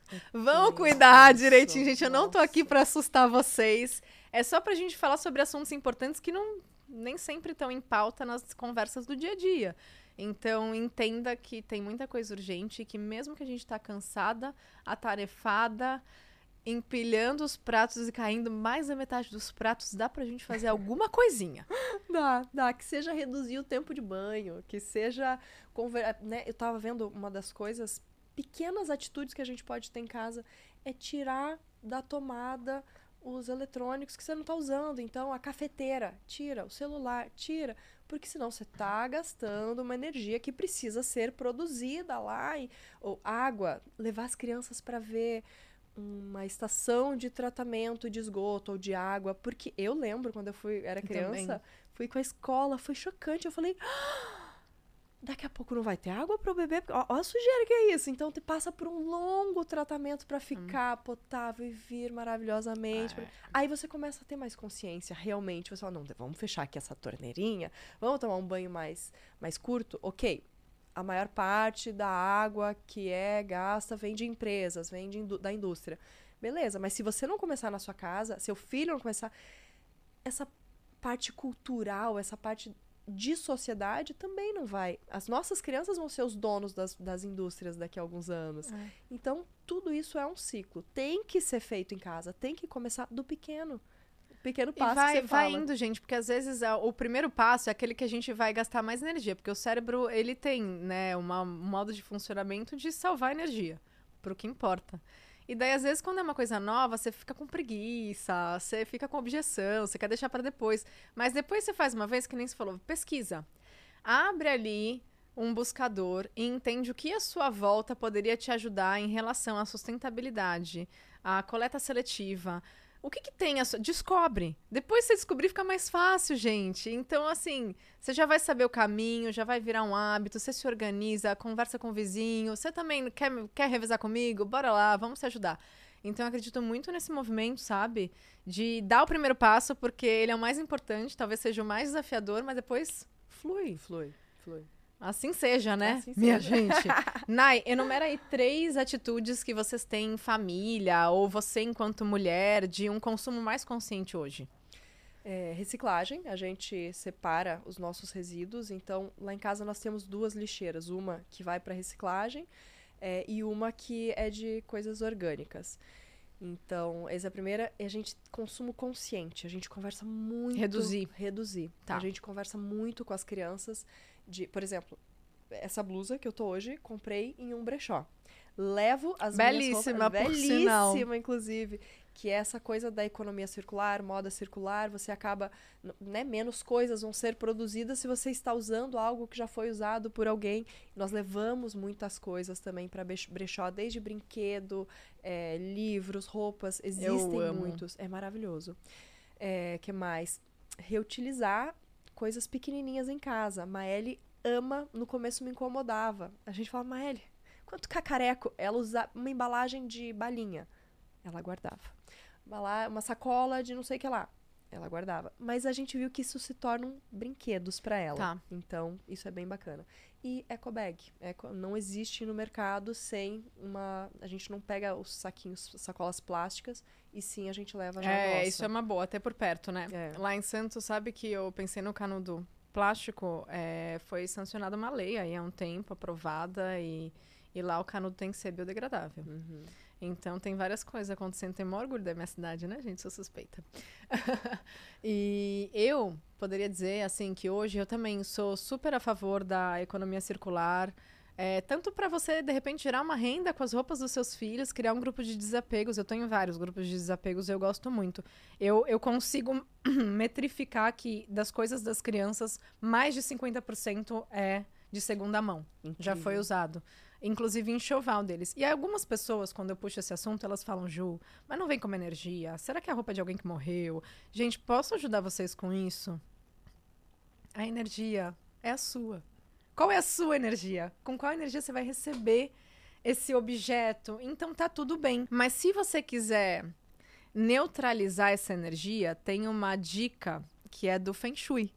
vão cuidar direitinho, gente. Eu não tô aqui para assustar vocês. É só pra gente falar sobre assuntos importantes que não nem sempre estão em pauta nas conversas do dia a dia. Então, entenda que tem muita coisa urgente e que mesmo que a gente tá cansada, atarefada, empilhando os pratos e caindo mais da metade dos pratos, dá pra gente fazer alguma coisinha. dá, dá. Que seja reduzir o tempo de banho, que seja. Conver... Né? Eu tava vendo uma das coisas, pequenas atitudes que a gente pode ter em casa, é tirar da tomada os eletrônicos que você não está usando. Então, a cafeteira, tira. O celular, tira. Porque senão você está gastando uma energia que precisa ser produzida lá. E, ou água, levar as crianças para ver uma estação de tratamento de esgoto ou de água, porque eu lembro quando eu fui era criança, fui com a escola, foi chocante. Eu falei, ah, daqui a pouco não vai ter água para o bebê, olha a sujeira que é isso. Então te passa por um longo tratamento para ficar hum. potável e vir maravilhosamente. É. Aí você começa a ter mais consciência, realmente. Você fala, não, vamos fechar aqui essa torneirinha, vamos tomar um banho mais mais curto, ok? A maior parte da água que é gasta vem de empresas, vem de, da indústria. Beleza, mas se você não começar na sua casa, seu filho não começar, essa parte cultural, essa parte de sociedade também não vai. As nossas crianças vão ser os donos das, das indústrias daqui a alguns anos. É. Então, tudo isso é um ciclo. Tem que ser feito em casa, tem que começar do pequeno pequeno passo e vai, que você vai indo, gente, porque às vezes o primeiro passo é aquele que a gente vai gastar mais energia, porque o cérebro, ele tem, né, uma, um modo de funcionamento de salvar energia, pro que importa. E daí, às vezes, quando é uma coisa nova, você fica com preguiça, você fica com objeção, você quer deixar para depois. Mas depois você faz uma vez, que nem você falou, pesquisa. Abre ali um buscador e entende o que a sua volta poderia te ajudar em relação à sustentabilidade, à coleta seletiva, o que, que tem? A sua... Descobre. Depois você descobrir, fica mais fácil, gente. Então, assim, você já vai saber o caminho, já vai virar um hábito, você se organiza, conversa com o vizinho. Você também quer, quer revisar comigo? Bora lá, vamos se ajudar. Então, eu acredito muito nesse movimento, sabe? De dar o primeiro passo, porque ele é o mais importante, talvez seja o mais desafiador, mas depois flui. Flui, flui. Assim seja, né? Assim Minha seja. gente. Nai, enumera aí três atitudes que vocês têm em família ou você enquanto mulher de um consumo mais consciente hoje. É, reciclagem, a gente separa os nossos resíduos. Então, lá em casa nós temos duas lixeiras, uma que vai para reciclagem é, e uma que é de coisas orgânicas. Então, essa é a primeira é a gente consumo consciente. A gente conversa muito. Reduzir. Reduzir. Tá. A gente conversa muito com as crianças de, por exemplo, essa blusa que eu tô hoje, comprei em um brechó. Levo as belíssima, minhas roupas, belíssima, inclusive, que é essa coisa da economia circular, moda circular, você acaba, né, menos coisas vão ser produzidas se você está usando algo que já foi usado por alguém. Nós levamos muitas coisas também para brechó, desde brinquedo, é, livros, roupas, existem muitos. É maravilhoso. É, que mais? Reutilizar coisas pequenininhas em casa. A Maeli ama, no começo me incomodava. A gente fala, Maeli, quanto cacareco? Ela usa uma embalagem de balinha. Ela guardava. Uma sacola de não sei o que lá. Ela guardava. Mas a gente viu que isso se tornam brinquedos para ela. Tá. Então, isso é bem bacana. E eco bag. Eco, não existe no mercado sem uma. A gente não pega os saquinhos, sacolas plásticas, e sim a gente leva já É, isso é uma boa, até por perto, né? É. Lá em Santos, sabe que eu pensei no canudo plástico, é, foi sancionada uma lei aí há um tempo, aprovada, e, e lá o canudo tem que ser biodegradável. Uhum. Então tem várias coisas acontecendo. Tem maior orgulho da minha cidade, né, gente? Sou suspeita. e eu poderia dizer, assim, que hoje eu também sou super a favor da economia circular. É, tanto para você, de repente, gerar uma renda com as roupas dos seus filhos, criar um grupo de desapegos. Eu tenho vários grupos de desapegos, eu gosto muito. Eu, eu consigo metrificar que das coisas das crianças, mais de 50% é de segunda mão. Incrível. Já foi usado inclusive enxoval deles. E algumas pessoas, quando eu puxo esse assunto, elas falam, Ju, mas não vem como energia? Será que é a roupa de alguém que morreu? Gente, posso ajudar vocês com isso? A energia é a sua. Qual é a sua energia? Com qual energia você vai receber esse objeto? Então tá tudo bem. Mas se você quiser neutralizar essa energia, tem uma dica que é do Feng Shui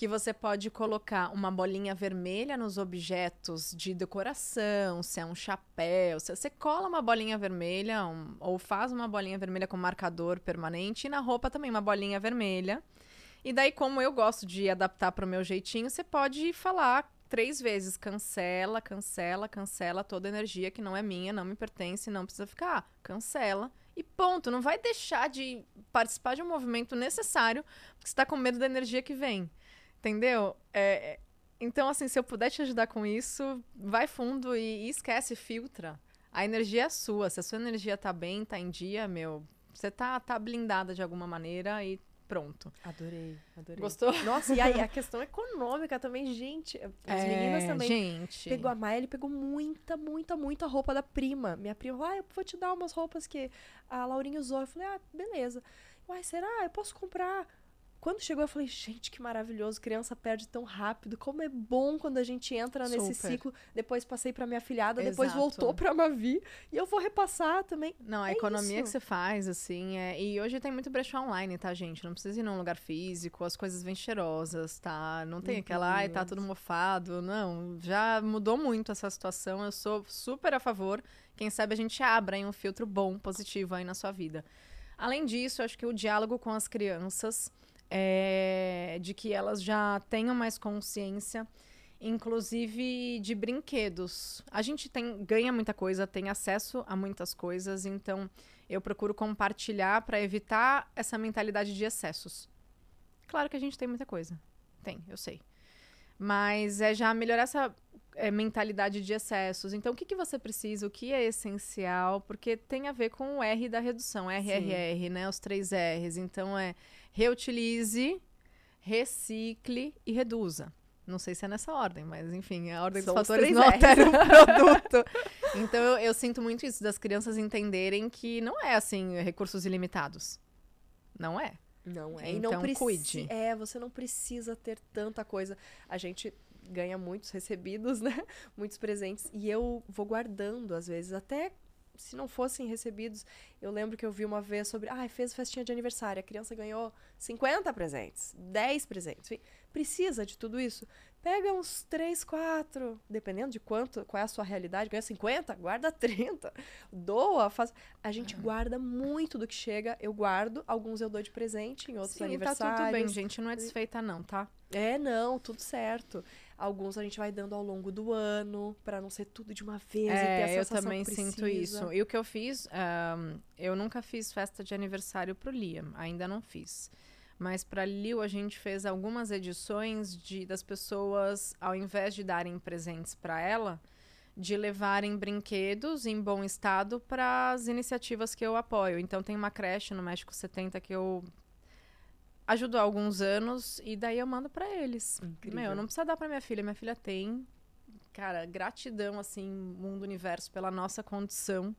que você pode colocar uma bolinha vermelha nos objetos de decoração, se é um chapéu, se você cola uma bolinha vermelha um, ou faz uma bolinha vermelha com marcador permanente e na roupa também uma bolinha vermelha. E daí, como eu gosto de adaptar para o meu jeitinho, você pode falar três vezes: cancela, cancela, cancela toda energia que não é minha, não me pertence, não precisa ficar. Cancela. E ponto. Não vai deixar de participar de um movimento necessário porque você está com medo da energia que vem. Entendeu? É, é, então, assim, se eu puder te ajudar com isso, vai fundo e, e, esquece, filtra. A energia é sua. Se a sua energia tá bem, tá em dia, meu, você tá, tá blindada de alguma maneira e pronto. Adorei, adorei. Gostou? Nossa, e aí a questão econômica também, gente. As é, meninas também. Gente. Pegou a Maia, ele pegou muita, muita, muita roupa da prima. Minha prima falou: ah, eu vou te dar umas roupas que a Laurinha usou. Eu falei: ah, beleza. Uai, será? Eu posso comprar? Quando chegou, eu falei, gente, que maravilhoso, criança perde tão rápido. Como é bom quando a gente entra nesse Super. ciclo. Depois passei para minha filhada, Exato. depois voltou para Mavi. E eu vou repassar também. Não, a é economia isso. que você faz, assim. É... E hoje tem muito brechó online, tá, gente? Não precisa ir num lugar físico, as coisas vêm cheirosas, tá? Não tem aquela, ai, tá tudo mofado. Não, já mudou muito essa situação. Eu sou super a favor. Quem sabe a gente abra em um filtro bom, positivo aí na sua vida. Além disso, eu acho que o diálogo com as crianças é, de que elas já tenham mais consciência, inclusive de brinquedos. A gente tem, ganha muita coisa, tem acesso a muitas coisas, então eu procuro compartilhar para evitar essa mentalidade de excessos. Claro que a gente tem muita coisa. Tem, eu sei. Mas é já melhorar essa é, mentalidade de excessos. Então, o que, que você precisa? O que é essencial? Porque tem a ver com o R da redução, RRR, Sim. né? Os três R's. Então, é reutilize, recicle e reduza. Não sei se é nessa ordem, mas enfim, a ordem São dos fatores não altera o produto. então eu, eu, sinto muito isso, das crianças entenderem que não é assim, recursos ilimitados. Não é. Não é. Então, e não então, cuide. É, você não precisa ter tanta coisa. A gente ganha muitos recebidos, né? Muitos presentes. E eu vou guardando, às vezes, até se não fossem recebidos, eu lembro que eu vi uma vez sobre, ah, fez festinha de aniversário, a criança ganhou 50 presentes, 10 presentes. Enfim, precisa de tudo isso? Pega uns 3, 4, dependendo de quanto, qual é a sua realidade, ganha 50, guarda 30, doa, faz. A gente uhum. guarda muito do que chega, eu guardo, alguns eu dou de presente em outros Sim, aniversários. Tá tudo bem, gente, não é desfeita não, tá? É, não, tudo certo. Alguns a gente vai dando ao longo do ano, para não ser tudo de uma vez é, e ter a sensação eu também sinto isso. E o que eu fiz, um, eu nunca fiz festa de aniversário pro Liam, ainda não fiz. Mas para Liu a gente fez algumas edições de das pessoas, ao invés de darem presentes para ela, de levarem brinquedos em bom estado para as iniciativas que eu apoio. Então tem uma creche no México 70 que eu ajudo há alguns anos e daí eu mando para eles. Incrível. Meu, não precisa dar para minha filha, minha filha tem. Cara, gratidão assim, mundo universo pela nossa condição,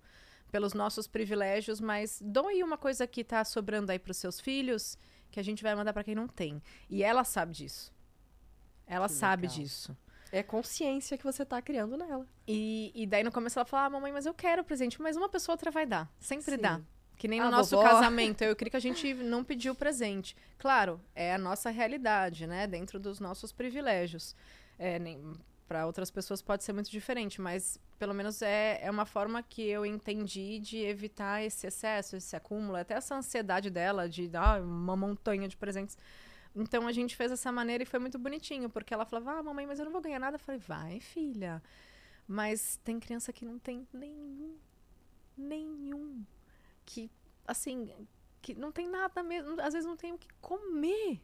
pelos nossos privilégios, mas doe uma coisa que tá sobrando aí para os seus filhos, que a gente vai mandar para quem não tem. E ela sabe disso. Ela Que sabe legal. disso. É consciência que você tá criando nela. E, e daí no começo ela fala, ah, mamãe, mas eu quero presente, mas uma pessoa outra vai dar. Sempre Sim. dá. Que nem no nosso vovó. casamento. Eu queria que a gente não pediu presente. Claro, é a nossa realidade, né? Dentro dos nossos privilégios. É, para outras pessoas pode ser muito diferente, mas pelo menos é, é uma forma que eu entendi de evitar esse excesso, esse acúmulo, até essa ansiedade dela de dar uma montanha de presentes. Então a gente fez dessa maneira e foi muito bonitinho, porque ela falava, ah, mamãe, mas eu não vou ganhar nada. Eu falei, vai, filha. Mas tem criança que não tem nenhum, nenhum. Que, assim, que não tem nada mesmo. Às vezes não tem o que comer.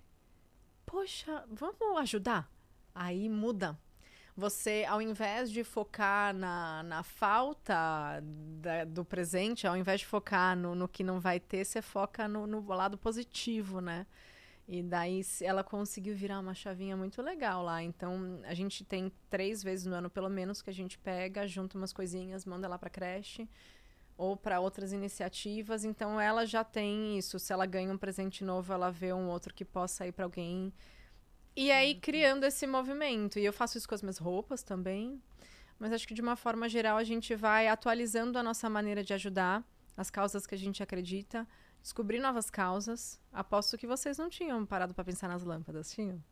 Poxa, vamos ajudar? Aí muda. Você, ao invés de focar na, na falta da- do presente, ao invés de focar no, no que não vai ter, você foca no, no lado positivo, né? E daí ela conseguiu virar uma chavinha muito legal lá. Então a gente tem três vezes no ano, pelo menos, que a gente pega, junta umas coisinhas, manda lá pra creche ou para outras iniciativas. Então ela já tem isso. Se ela ganha um presente novo, ela vê um outro que possa ir para alguém. E aí criando esse movimento. E eu faço isso com as minhas roupas também. Mas acho que de uma forma geral a gente vai atualizando a nossa maneira de ajudar as causas que a gente acredita, descobrir novas causas. Aposto que vocês não tinham parado para pensar nas lâmpadas, tinham?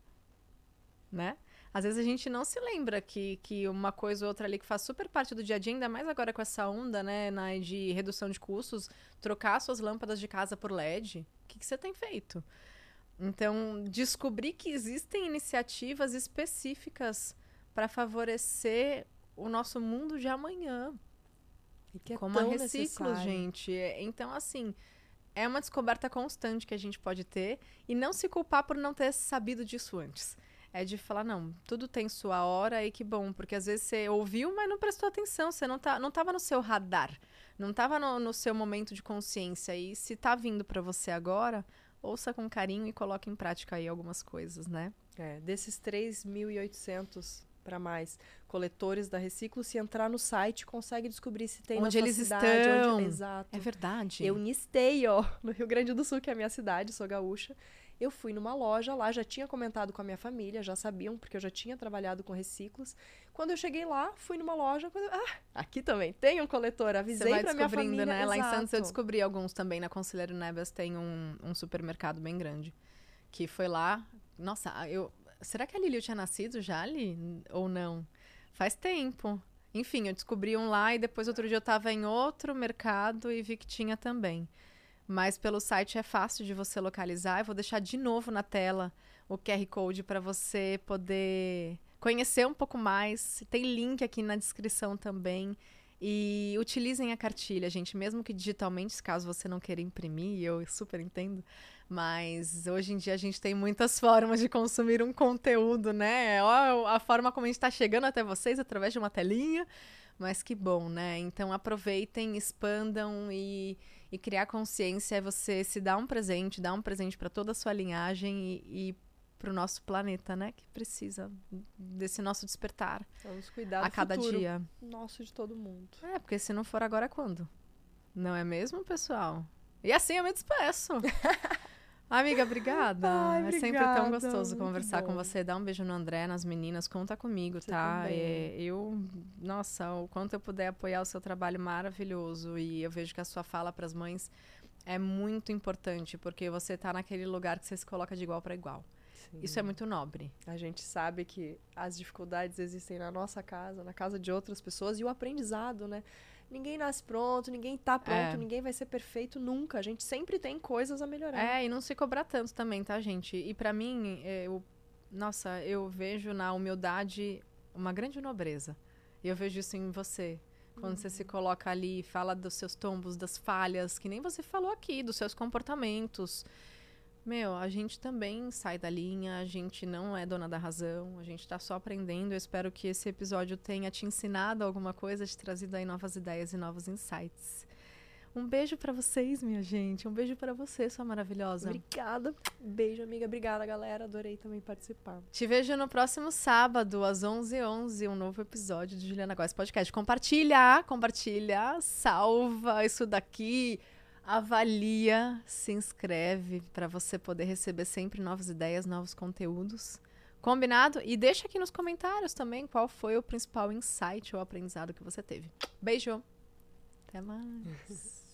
Né? Às vezes a gente não se lembra que, que uma coisa ou outra ali que faz super parte do dia a dia, ainda mais agora com essa onda, né, na, de redução de custos, trocar suas lâmpadas de casa por LED. O que, que você tem feito? Então, descobrir que existem iniciativas específicas para favorecer o nosso mundo de amanhã. E que é como a tão reciclo, necessário. gente. É- Então, assim, é uma descoberta constante que a gente pode ter e não se culpar por não ter sabido disso antes. É de falar, não, tudo tem sua hora e que bom, porque às vezes você ouviu, mas não prestou atenção, você não, tá, não tava no seu radar, não tava no, no seu momento de consciência. E se tá vindo para você agora, ouça com carinho e coloque em prática aí algumas coisas, né? É, desses 3.800 para mais coletores da Reciclo, se entrar no site, consegue descobrir se tem Onde eles cidade, estão. Onde... Exato. É verdade. Eu nistei, ó, no Rio Grande do Sul, que é a minha cidade, sou gaúcha. Eu fui numa loja lá, já tinha comentado com a minha família, já sabiam, porque eu já tinha trabalhado com reciclos. Quando eu cheguei lá, fui numa loja, quando eu- ah, aqui também tem um coletor, Você avisei vai pra minha família. né? Lá em. Santos eu descobri alguns também. Na Conselheiro Neves tem um, um supermercado bem grande. Que foi lá. Nossa, eu. Será que a Lili tinha nascido já ali? Ou não? Faz tempo. Enfim, eu descobri um lá e depois outro dia eu tava em outro mercado e vi que tinha também. Mas pelo site é fácil de você localizar. Eu vou deixar de novo na tela o QR Code para você poder conhecer um pouco mais. Tem link aqui na descrição também. E utilizem a cartilha, gente, mesmo que digitalmente, caso você não queira imprimir, eu super entendo. Mas hoje em dia a gente tem muitas formas de consumir um conteúdo, né? Ó, a forma como a gente está chegando até vocês através de uma telinha. Mas que bom, né? Então aproveitem, expandam e, e criar consciência é você se dar um presente, dar um presente para toda a sua linhagem e, e para o nosso planeta, né? Que precisa desse nosso despertar Vamos cuidar a do cada dia. nosso de todo mundo. É, porque se não for agora, quando? Não é mesmo, pessoal? E assim eu me despeço. Amiga, obrigada. Ai, é sempre tão gostoso conversar com bom. você. Dá um beijo no André, nas meninas. Conta comigo, Você tá? É, eu, nossa, o quanto eu puder apoiar o seu trabalho maravilhoso. E eu vejo que a sua fala para as mães é muito importante, porque você tá naquele lugar que você se coloca de igual para igual. Isso é muito nobre. A gente sabe que as dificuldades existem na nossa casa, na casa de outras pessoas e o aprendizado, né? Ninguém nasce pronto, ninguém tá pronto, É. ninguém vai ser perfeito nunca. A gente sempre tem coisas a melhorar. É, e não se cobrar tanto também, tá, gente? E pra mim, eu, nossa, eu vejo na humildade uma grande nobreza. E eu vejo isso em você. Quando você se coloca ali, fala dos seus tombos, das falhas, que nem você falou aqui, dos seus comportamentos. Meu, a gente também sai da linha, a gente não é dona da razão, a gente tá só aprendendo. Eu espero que esse episódio tenha te ensinado alguma coisa, te trazido aí novas ideias e novos insights. Um beijo para vocês, minha gente. Um beijo para você, sua maravilhosa. Obrigada. Beijo, amiga. Obrigada, galera. Adorei também participar. Te vejo no próximo sábado, às 11h11, 11, um novo episódio de Juliana Góes Podcast. Compartilha, compartilha, salva isso daqui avalia, se inscreve para você poder receber sempre novas ideias, novos conteúdos. Combinado? E deixa aqui nos comentários também qual foi o principal insight ou aprendizado que você teve. Beijo! Até mais!